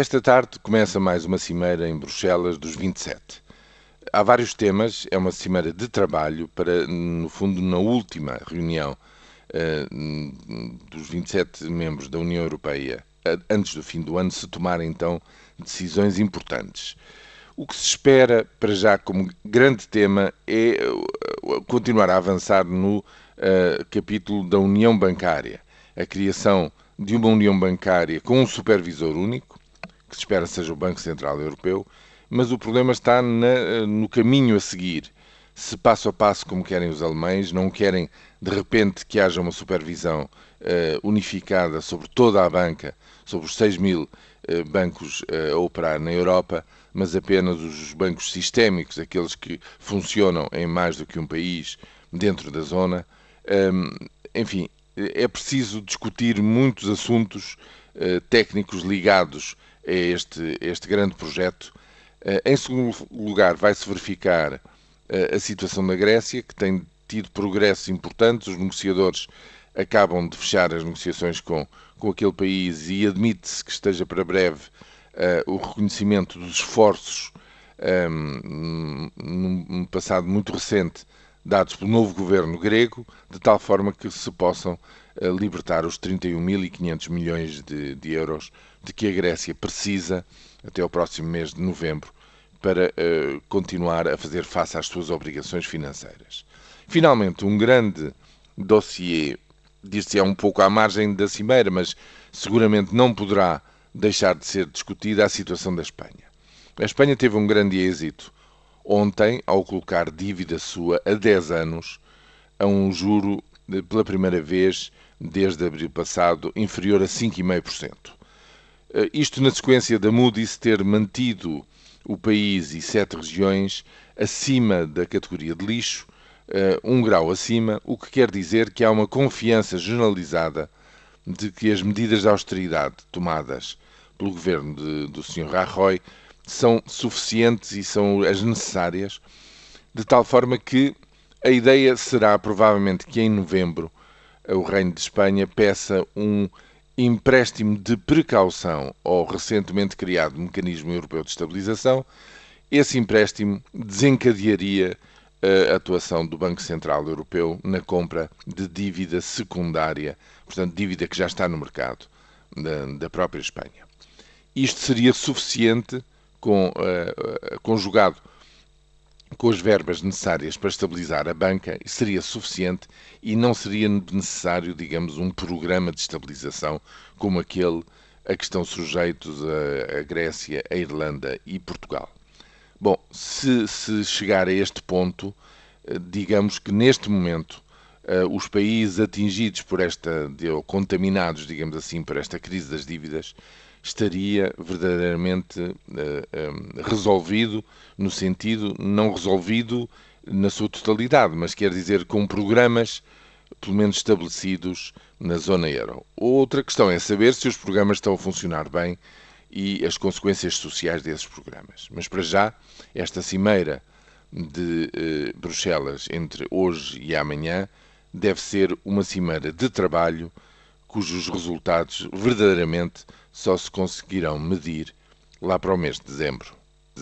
Esta tarde começa mais uma cimeira em Bruxelas dos 27. Há vários temas, é uma cimeira de trabalho para, no fundo, na última reunião uh, dos 27 membros da União Europeia, uh, antes do fim do ano, se tomarem então decisões importantes. O que se espera para já como grande tema é uh, continuar a avançar no capítulo da União Bancária, a criação de uma União Bancária com um supervisor único que se espera seja o Banco Central Europeu, mas o problema está na, no caminho a seguir. Se passo a passo, como querem os alemães, não querem de repente que haja uma supervisão uh, unificada sobre toda a banca, sobre os 6 mil uh, bancos uh, a operar na Europa, mas apenas os bancos sistémicos, aqueles que funcionam em mais do que um país dentro da zona. Um, enfim, é preciso discutir muitos assuntos técnicos ligados a este, este grande projeto. Eh, em segundo lugar, vai-se verificar eh, a situação da Grécia, que tem tido progressos importantes. Os negociadores acabam de fechar as negociações com, com aquele país e admite-se que esteja para breve uh, o reconhecimento dos esforços um, ehm, num passado muito recente dados pelo novo governo grego, de tal forma que se possam uh, libertar os 31.500 milhões de, de euros de que a Grécia precisa até o próximo mês de novembro para uh, continuar a fazer face às suas obrigações financeiras. Finalmente, um grande dossiê, diz-se é um pouco à margem da cimeira, mas seguramente não poderá deixar de ser discutida a situação da Espanha. A Espanha teve um grande êxito ontem ao colocar dívida sua a 10 anos a um juro de, pela primeira vez desde abril passado inferior a 5,5%. Eh, isto na sequência da Moody's ter mantido o país e sete regiões acima da categoria de lixo, eh, um grau acima, o que quer dizer que há uma confiança generalizada de que as medidas de austeridade tomadas pelo governo de, do Sr. Rajoy são suficientes e são as necessárias, de tal forma que a ideia será provavelmente que em novembro o Reino de Espanha peça um empréstimo de precaução ao recentemente criado Mecanismo Europeu de Estabilização, esse empréstimo desencadearia a atuação do Banco Central Europeu na compra de dívida secundária, portanto, dívida que já está no mercado da, da própria Espanha. Isto seria suficiente, com, uh, conjugado com as verbas necessárias para estabilizar a banca seria suficiente e não seria necessário, digamos, um programa de estabilização como aquele a que estão sujeitos a, a Grécia, a Irlanda e Portugal. Bom, se, se, chegar a este ponto, eh, digamos que neste momento os países atingidos por esta, ou contaminados, digamos assim, por esta crise das dívidas, estaria verdadeiramente uh, um, resolvido, no sentido não resolvido na sua totalidade, mas quer dizer com programas pelo menos estabelecidos na zona euro. Outra questão é saber se os programas estão a funcionar bem e as consequências sociais desses programas. Mas para já, esta cimeira de eh, Bruxelas entre hoje e amanhã deve ser uma cimeira de trabalho cujos resultados verdadeiramente só se conseguirão medir lá para o mês de dezembro.